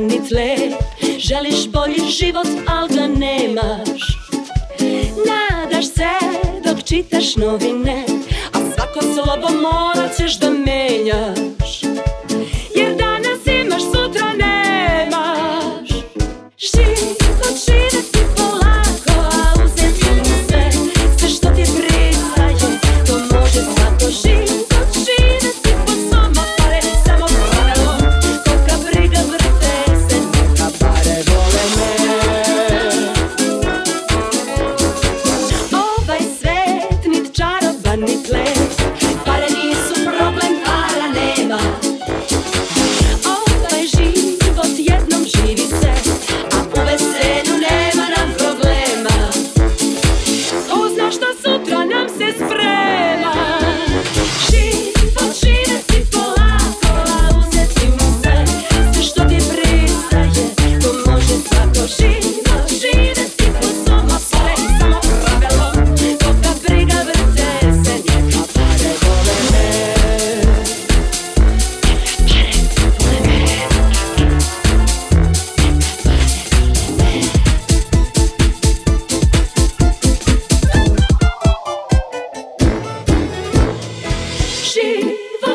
ni nit Želiš bolji život, al ga nemaš. Nadaš se dok čitaš novine A svako slovo morat ćeš da menjaš.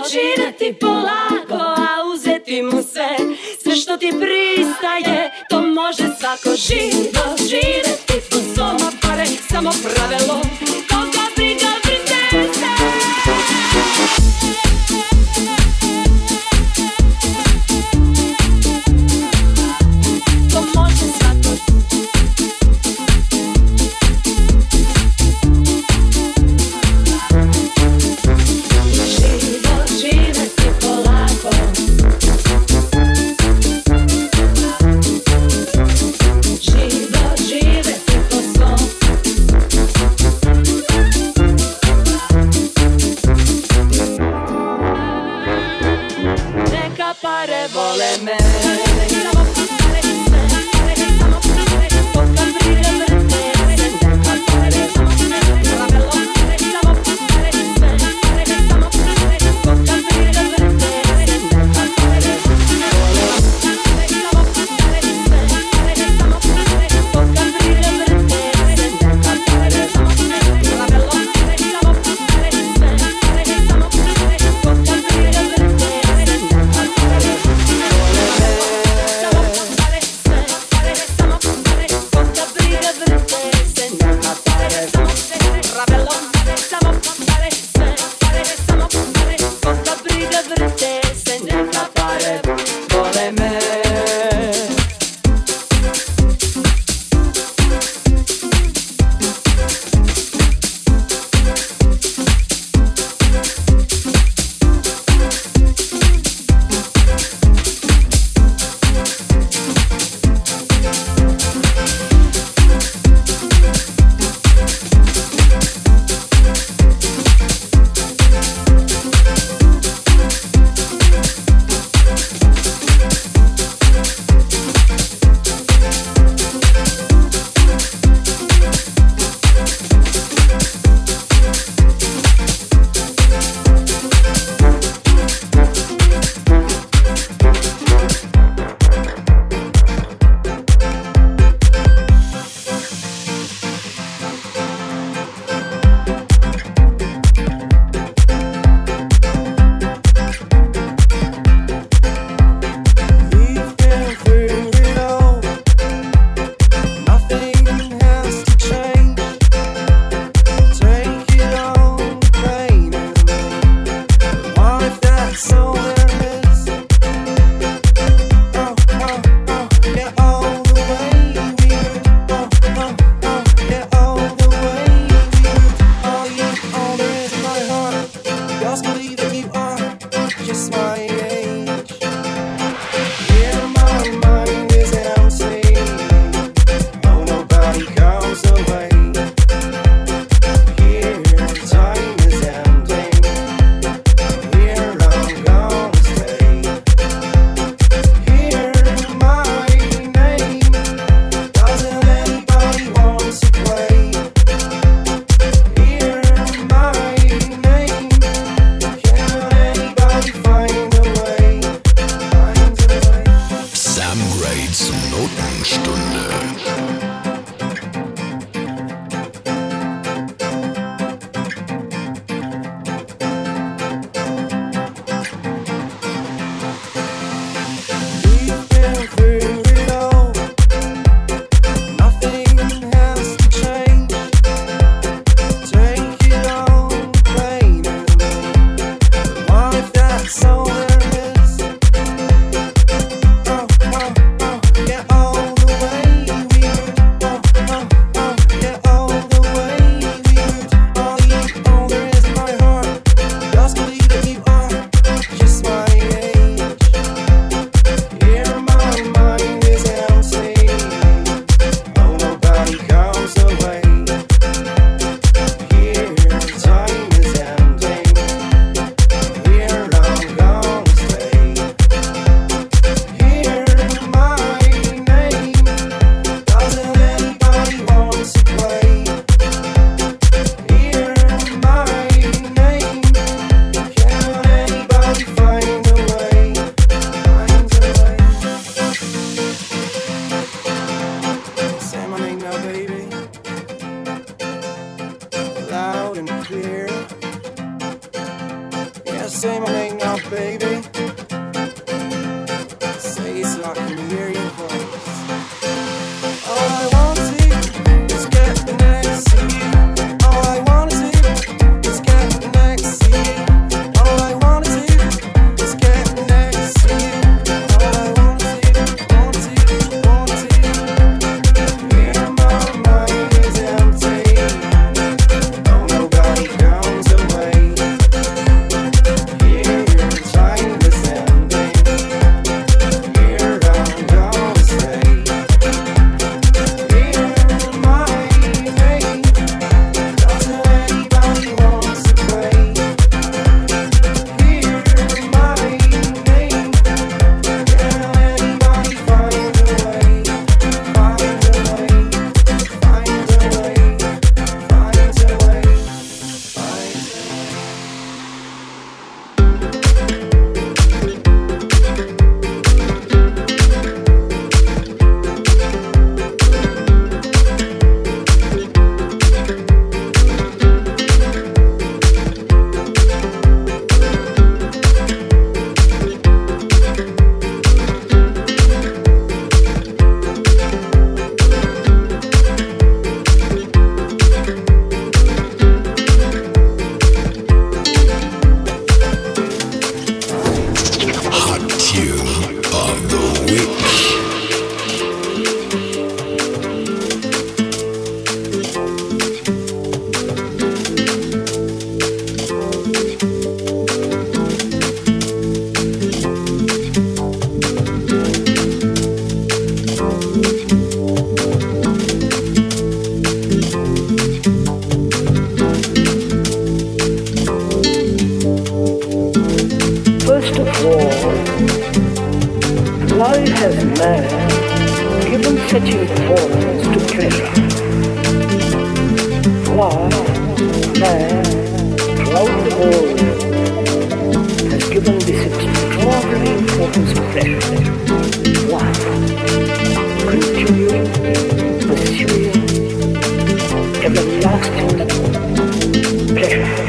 počinati polako, a uzeti mu sve Sve što ti pristaje, to može svako. Živo Živeti po svom, pare samo pravilo. Notenstunde. man, throughout has given this extraordinary of pursuing, everlasting pleasure.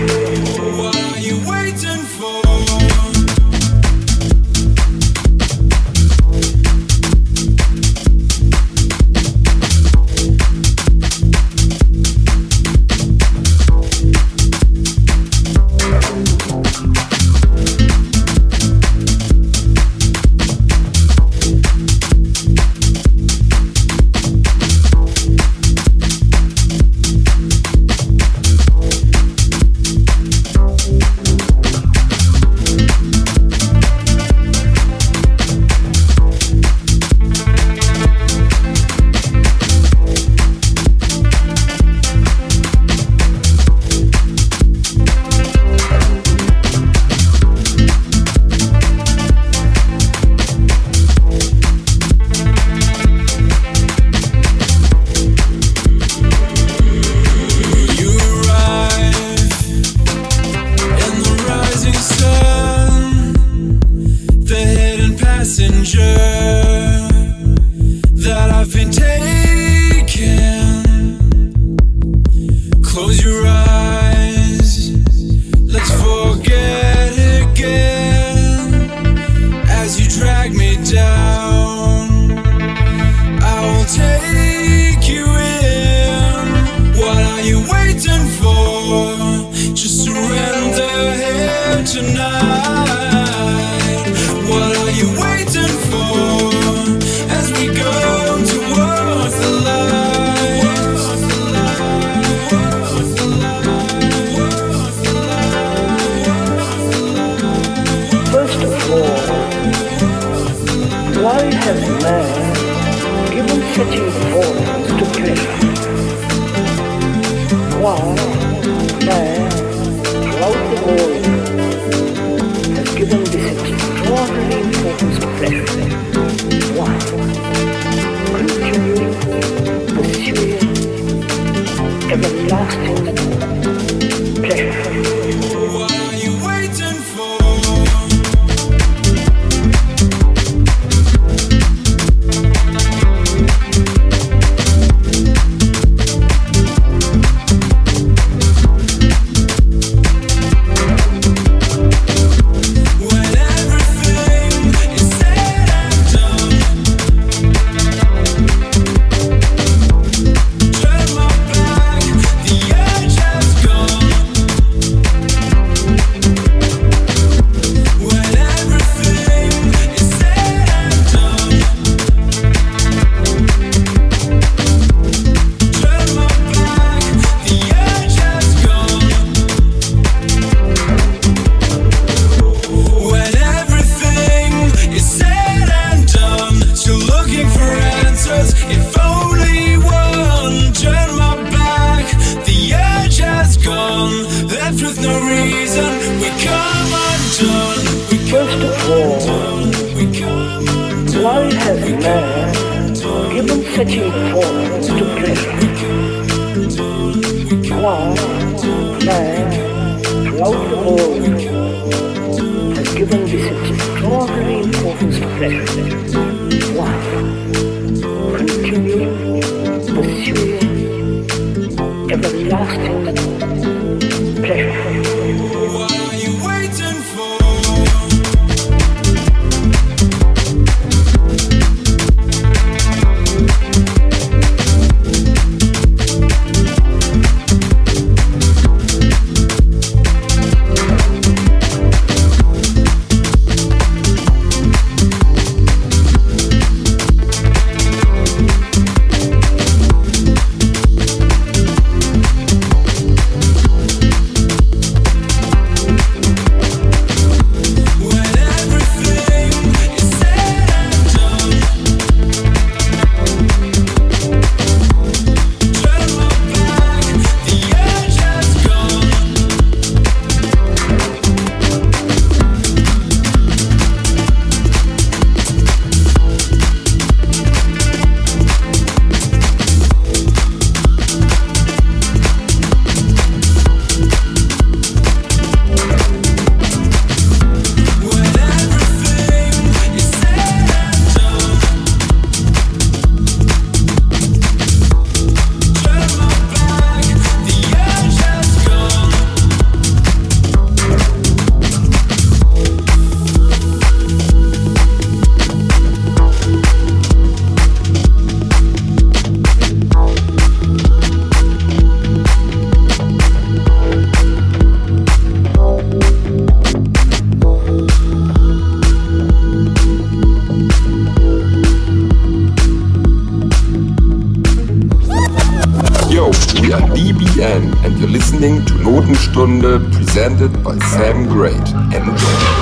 tonight. Why has man given such importance to pleasure? Why man throughout the world has given this extraordinary importance to pleasure? Why continue pursuing everlasting pleasure? Stunde presented by Sam Grade. Enjoy.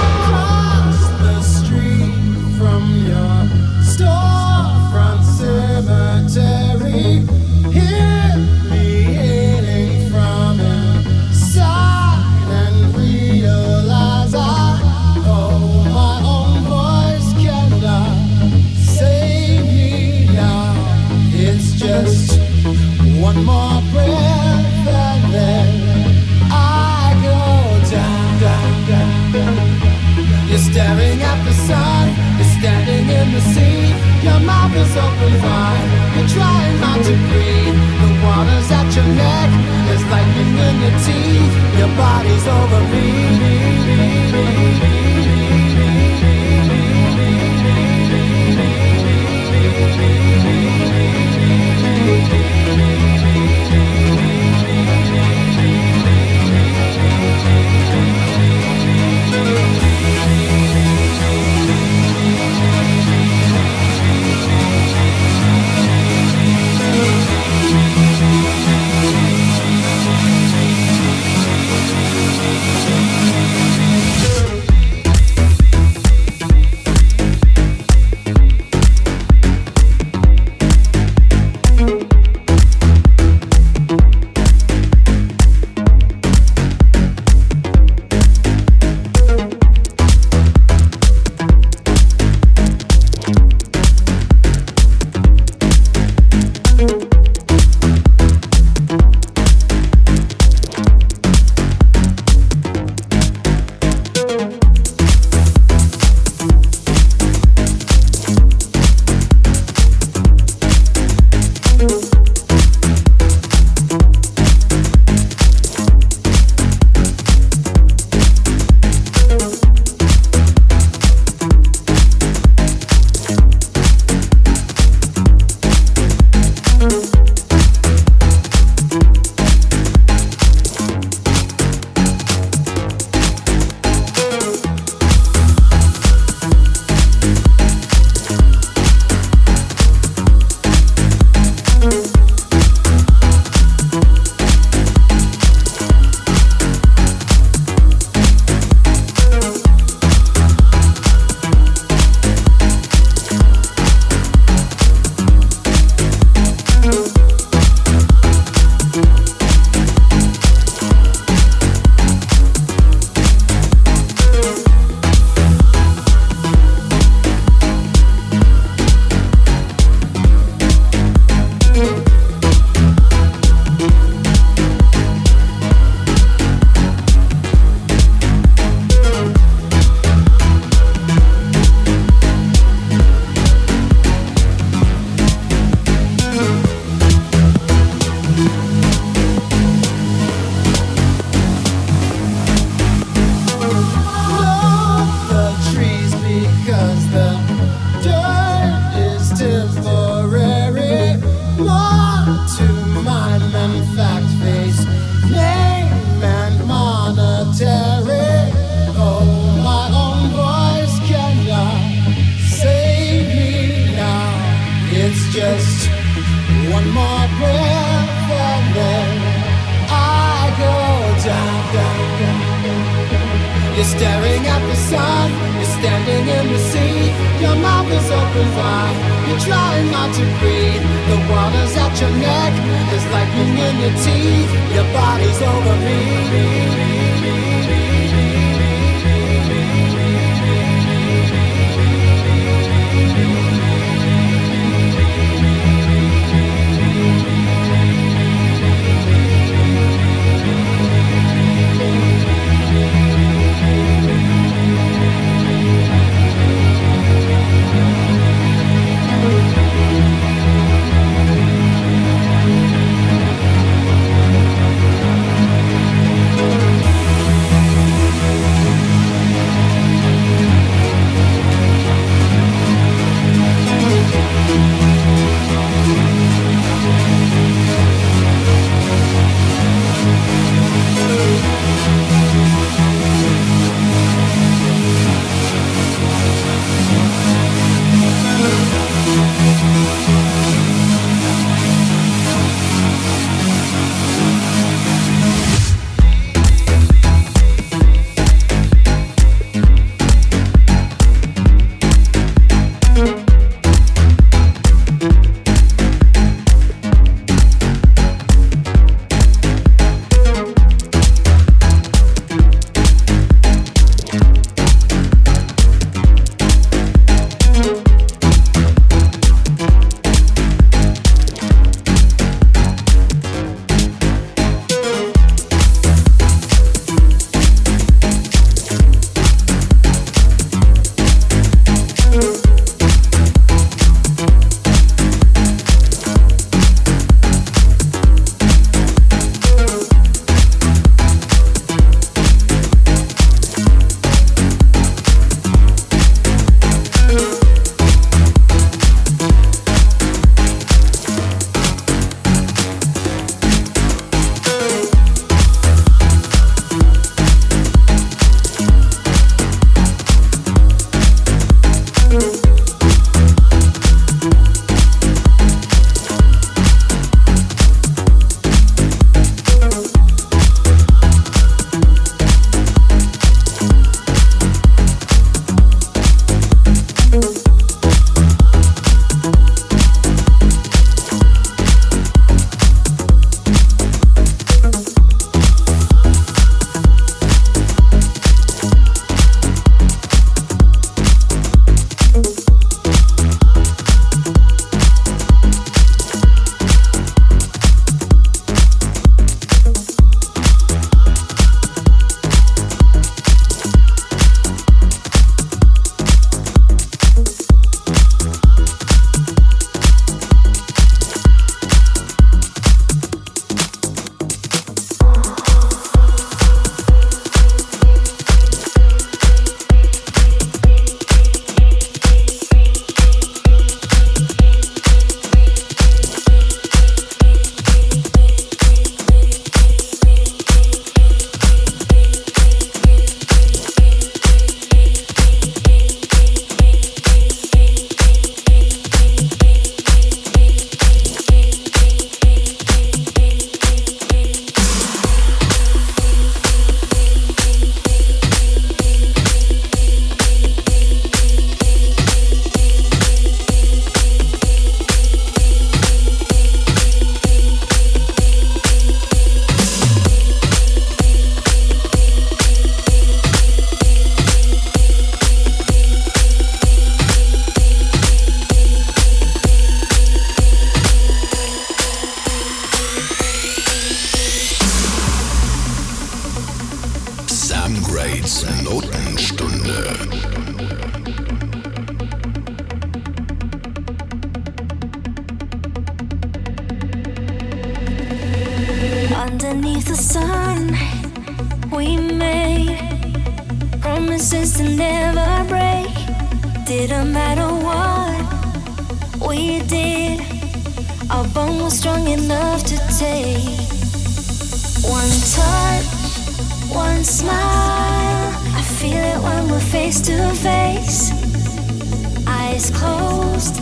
eyes closed.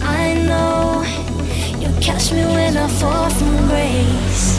I know you'll catch me when I fall from grace.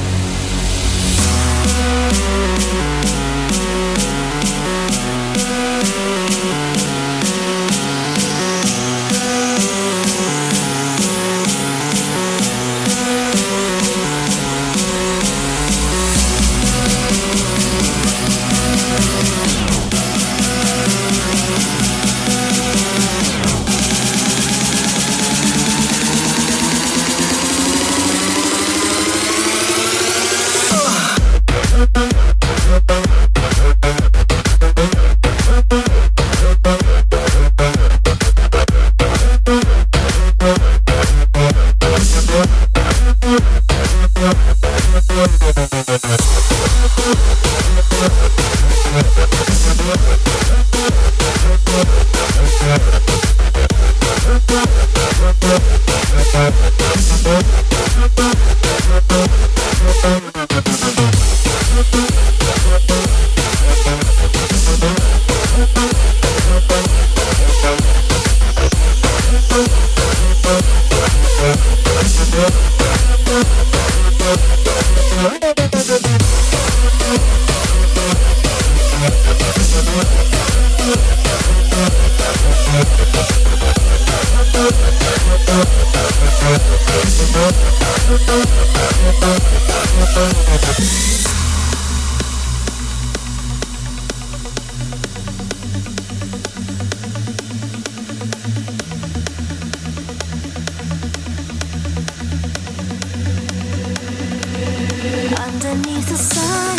underneath the sun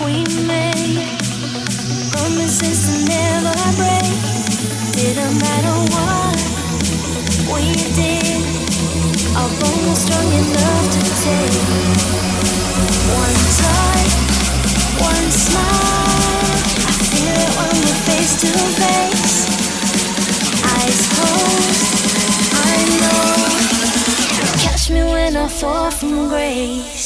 we made promises to never break. Didn't matter what we did, our bond was strong enough to take one touch, one smile. I feel it when we're face to face, eyes. I know. Catch me when I fall from grace.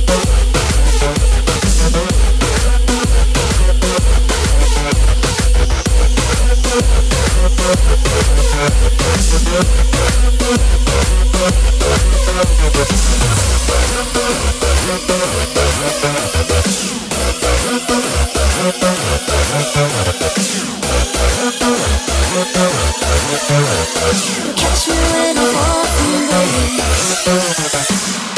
Catch me when I'm walking away.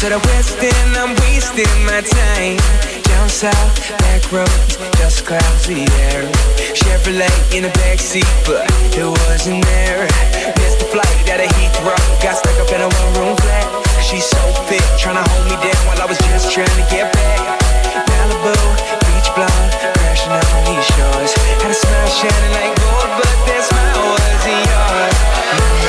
to the west and I'm wasting my time. Down south, back roads, dust clouds the air. Chevrolet in the backseat, but it wasn't there. Missed the flight out of Heathrow. Got stuck up in a one-room flat. She's so fit, trying to hold me down While I was just trying to get back. Malibu, beach blonde, crashing on these shores. Had a smile shining like gold, but that smile wasn't yours.